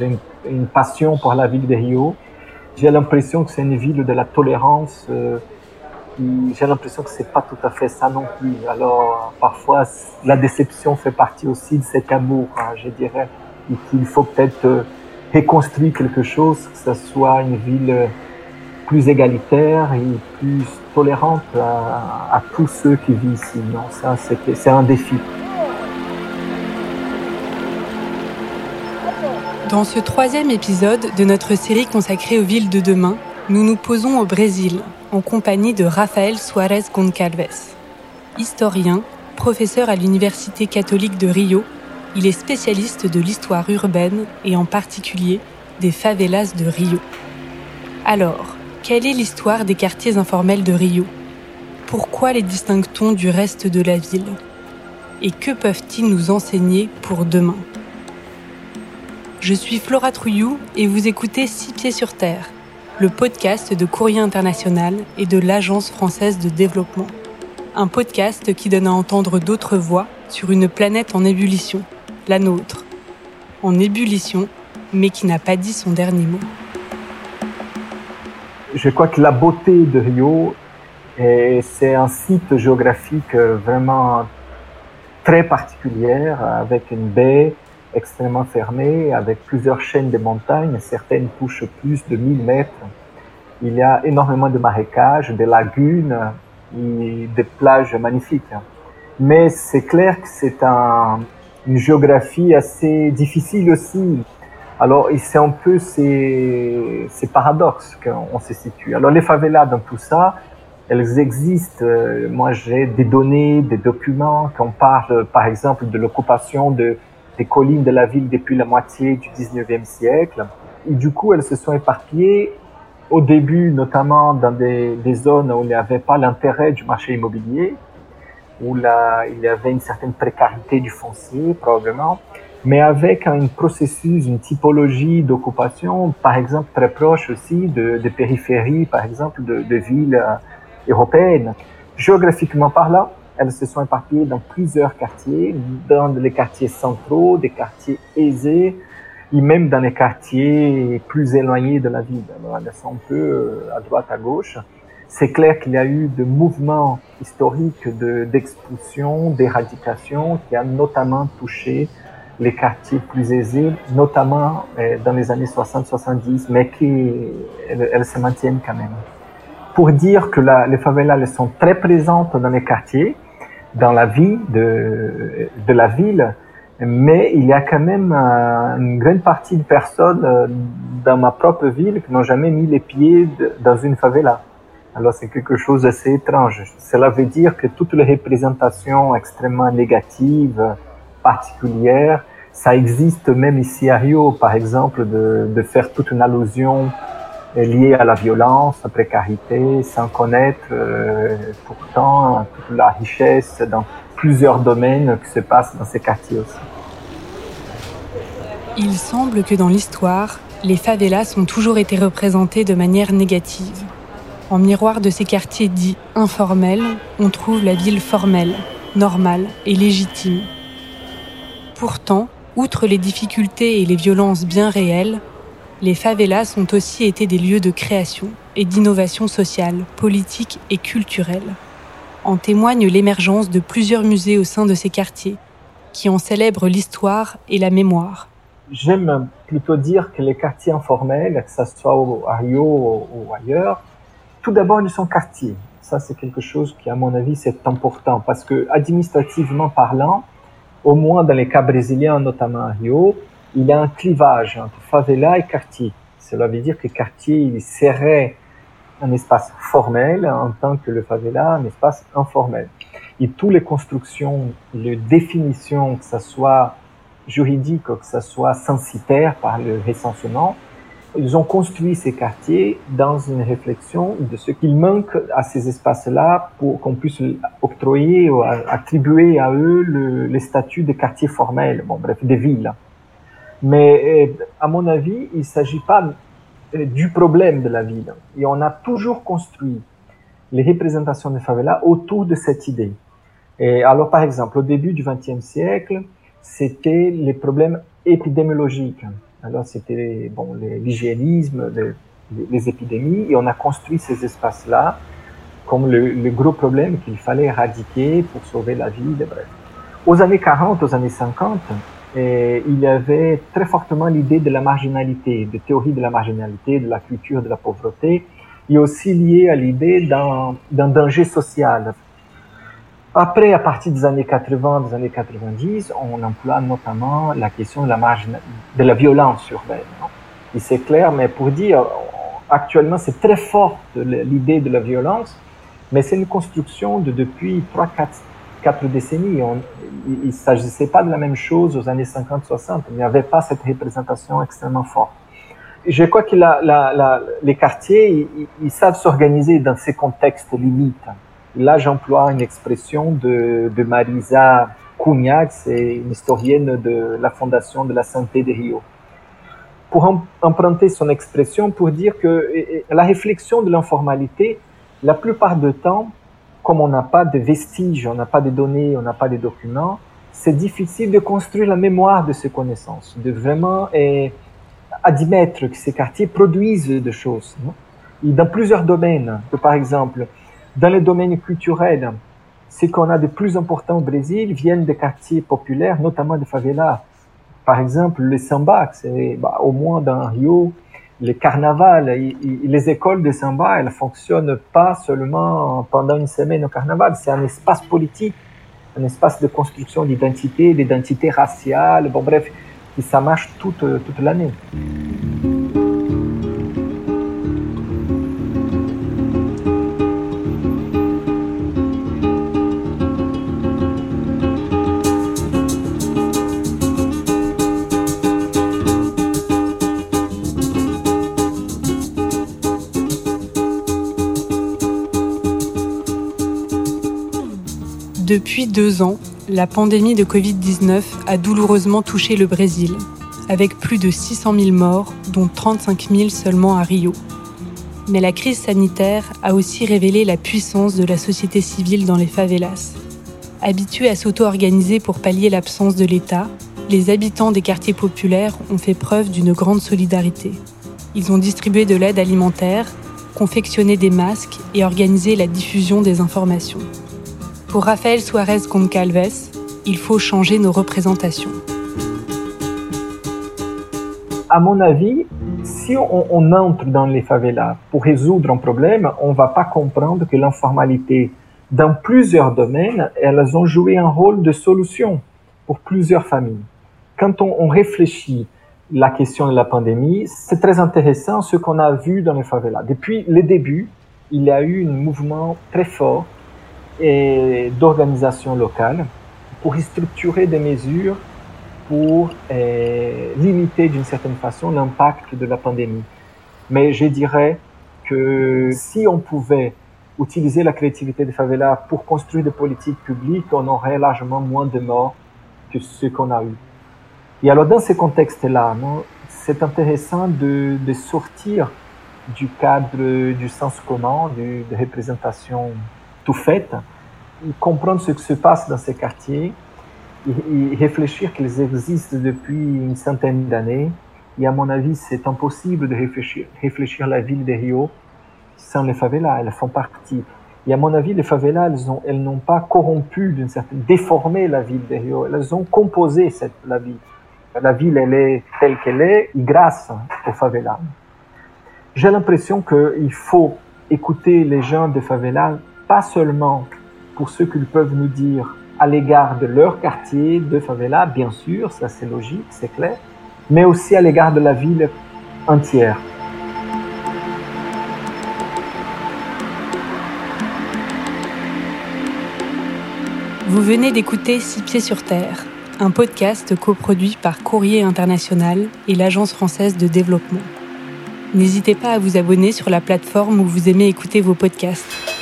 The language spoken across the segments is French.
J'ai une, passion pour la ville de Rio. J'ai l'impression que c'est une ville de la tolérance. Euh, j'ai l'impression que c'est pas tout à fait ça non plus. Alors parfois la déception fait partie aussi de cet amour, hein, je dirais, et qu'il faut peut-être euh, reconstruire quelque chose, que ce soit une ville plus égalitaire et plus tolérante à, à tous ceux qui vivent ici. Non, ça c'est un défi. Dans ce troisième épisode de notre série consacrée aux villes de demain, nous nous posons au Brésil en compagnie de Rafael Suarez Goncalves. Historien, professeur à l'Université catholique de Rio, il est spécialiste de l'histoire urbaine et en particulier des favelas de Rio. Alors, quelle est l'histoire des quartiers informels de Rio? Pourquoi les distingue-t-on du reste de la ville? Et que peuvent-ils nous enseigner pour demain? Je suis Flora Trouillou et vous écoutez Six Pieds sur Terre, le podcast de Courrier International et de l'Agence française de développement. Un podcast qui donne à entendre d'autres voix sur une planète en ébullition, la nôtre. En ébullition, mais qui n'a pas dit son dernier mot. Je crois que la beauté de Rio, c'est un site géographique vraiment très particulier, avec une baie, extrêmement fermée, avec plusieurs chaînes de montagnes. Certaines touchent plus de 1000 mètres. Il y a énormément de marécages, des lagunes des plages magnifiques. Mais c'est clair que c'est un, une géographie assez difficile aussi. Alors, c'est un peu ces, ces paradoxes qu'on se situe. Alors, les favelas dans tout ça, elles existent. Moi, j'ai des données, des documents qu'on parle, par exemple, de l'occupation de des collines de la ville depuis la moitié du 19e siècle. Et du coup, elles se sont éparpillées au début, notamment dans des, zones où il n'y avait pas l'intérêt du marché immobilier, où là, il y avait une certaine précarité du foncier, probablement, mais avec un processus, une typologie d'occupation, par exemple, très proche aussi de, de périphéries, par exemple, de, de villes européennes. Géographiquement parlant, elles se sont éparpillées dans plusieurs quartiers, dans les quartiers centraux, des quartiers aisés, et même dans les quartiers plus éloignés de la ville. Alors, elles sont un peu euh, à droite, à gauche. C'est clair qu'il y a eu des mouvements historiques d'expulsion, d'éradication, qui a notamment touché les quartiers plus aisés, notamment euh, dans les années 60-70, mais qui elles, se maintiennent quand même. Pour dire que la, les favelas elles sont très présentes dans les quartiers, dans la vie de, de la ville, mais il y a quand même une grande partie de personnes euh, dans ma propre ville qui n'ont jamais mis les pieds dans une favela. Alors c'est quelque chose d'assez étrange. Cela veut dire que toutes les représentations extrêmement négatives, particulières, ça existe même ici à Rio, par exemple, de, de faire toute une allusion liées à la violence, à la précarité, sans connaître euh, pourtant toute la richesse dans plusieurs domaines qui se passent dans ces quartiers aussi. Il semble que dans l'histoire, les favelas ont toujours été représentées de manière négative. En miroir de ces quartiers dits informels, on trouve la ville formelle, normale et légitime. Pourtant, outre les difficultés et les violences bien réelles, les favelas ont aussi été des lieux de création et d'innovation sociale, politique et culturelle. En témoigne l'émergence de plusieurs musées au sein de ces quartiers, qui en célèbrent l'histoire et la mémoire. J'aime plutôt dire que les quartiers informels, que ce soit à Rio ou ailleurs, tout d'abord, ils sont quartiers. Ça, c'est quelque chose qui, à mon avis, c'est important parce que, administrativement parlant, au moins dans les cas brésiliens, notamment à Rio, il y a un clivage entre favela et quartier. Cela veut dire que quartier, il serait un espace formel en tant que le favela, un espace informel. Et toutes les constructions, les définitions, que ce soit juridique ou que ce soit censitaire par le recensement, ils ont construit ces quartiers dans une réflexion de ce qu'il manque à ces espaces-là pour qu'on puisse octroyer ou attribuer à eux le, les statuts de quartiers formels, bon bref, des villes. Mais euh, à mon avis, il ne s'agit pas euh, du problème de la ville. Et on a toujours construit les représentations des favelas autour de cette idée. Et alors, par exemple, au début du XXe siècle, c'était les problèmes épidémiologiques. Alors c'était bon l'hygiénisme, les, épidémies, et on a construit ces espaces-là comme le, gros problème qu'il fallait éradiquer pour sauver la vie. Bref. Aux années 40, aux années 50, et il y avait très fortement l'idée de la marginalité, de théorie de la marginalité, de la culture de la pauvreté, et aussi liée à l'idée d'un danger social. Après, à partir des années 80, des années 90, on emploie notamment la question de la, violence urbaine. Et c'est clair, mais pour dire, actuellement, c'est très fort l'idée de la violence, mais c'est une construction de depuis 3, 4, 4 décennies. Il ne s'agissait pas de la même chose aux années 50-60. Il n'y avait pas cette représentation extrêmement forte. Je crois que les quartiers, ils, savent s'organiser dans ces contextes limites. Là, j'emploie une expression de, Marisa Cunhac, c'est une historienne de la Fondation de la Santé de Rio. Pour emprunter son expression, pour dire que la réflexion de l'informalité, la plupart du temps, comme on n'a pas de vestiges, on n'a pas de données, on n'a pas de documents, c'est difficile de construire la mémoire de ces connaissances, de vraiment eh, admettre que ces quartiers produisent des choses. Et dans plusieurs domaines, que par exemple, dans le domaine culturel, ce qu'on a de plus important au Brésil viennent des quartiers populaires, notamment des favelas. Par exemple, le samba, c'est bah, au moins dans Rio, le carnaval, les écoles de samba, elles fonctionnent pas seulement pendant une semaine au carnaval, c'est un espace politique, un espace de construction d'identité, d'identité raciale, bon bref, ça marche toute, toute l'année. Depuis deux ans, la pandémie de Covid-19 a douloureusement touché le Brésil, avec plus de 600 000 morts, dont 35 000 seulement à Rio. Mais la crise sanitaire a aussi révélé la puissance de la société civile dans les favelas. Habitués à s'auto-organiser pour pallier l'absence de l'État, les habitants des quartiers populaires ont fait preuve d'une grande solidarité. Ils ont distribué de l'aide alimentaire, confectionné des masques et organisé la diffusion des informations. Pour Rafael Suarez Goncalves, il faut changer nos représentations. À mon avis, si on, entre dans les favelas pour résoudre un problème, on va pas comprendre que l'informalité, dans plusieurs domaines, elles ont joué un rôle de solution pour plusieurs familles. Quand on, on réfléchit la question de la pandémie, c'est très intéressant ce qu'on a vu dans les favelas. Depuis le début, il y a eu un mouvement très fort et d'organisation locale pour structurer des mesures pour euh, limiter d'une certaine façon l'impact de la pandémie. Mais je dirais que si on pouvait utiliser la créativité des favelas pour construire des politiques publiques, on aurait largement moins de morts que ce qu'on a eu. Et alors dans ce contexte-là, c'est intéressant de, de, sortir du cadre du sens commun, de, de représentation tout faite, comprendre ce qui se passe dans ces quartiers et, réfléchir qu'ils existent depuis une centaine d'années. Et à mon avis, c'est impossible de réfléchir, réfléchir la ville de Rio sans les favelas. Elles font partie. Et à mon avis, les favelas, elles, ont, elles n'ont pas corrompu d'une certaine, déformé la ville de Rio. Elles ont composé cette, la ville. La ville, elle est telle qu'elle est grâce aux favelas. J'ai l'impression qu'il faut écouter les gens de favelas, pas seulement pour ce qu'ils peuvent nous dire à l'égard de leur quartier, de favela, bien sûr, ça c'est logique, c'est clair, mais aussi à l'égard de la ville entière. Vous venez d'écouter Six Pieds sur Terre, un podcast coproduit par Courrier International et l'Agence française de développement. N'hésitez pas à vous abonner sur la plateforme où vous aimez écouter vos podcasts.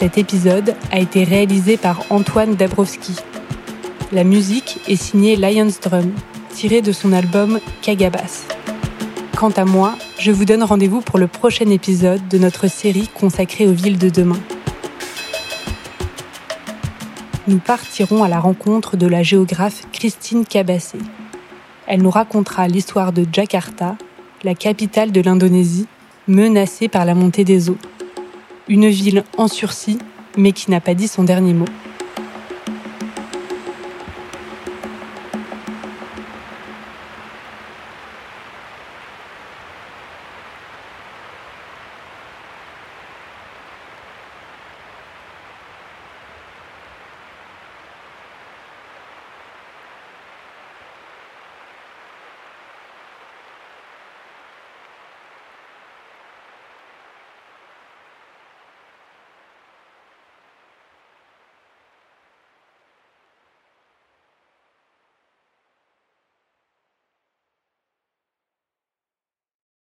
Cet épisode a été réalisé par Antoine Dabrowski. La musique est signée Lions Drum, tirée de son album Kagabas. Quant à moi, je vous donne rendez-vous pour le prochain épisode de notre série consacrée aux villes de demain. Nous partirons à la rencontre de la géographe Christine Cabassé. Elle nous racontera l'histoire de Jakarta, la capitale de l'Indonésie, menacée par la montée des eaux une ville en sursis, mais qui n'a pas dit son dernier mot.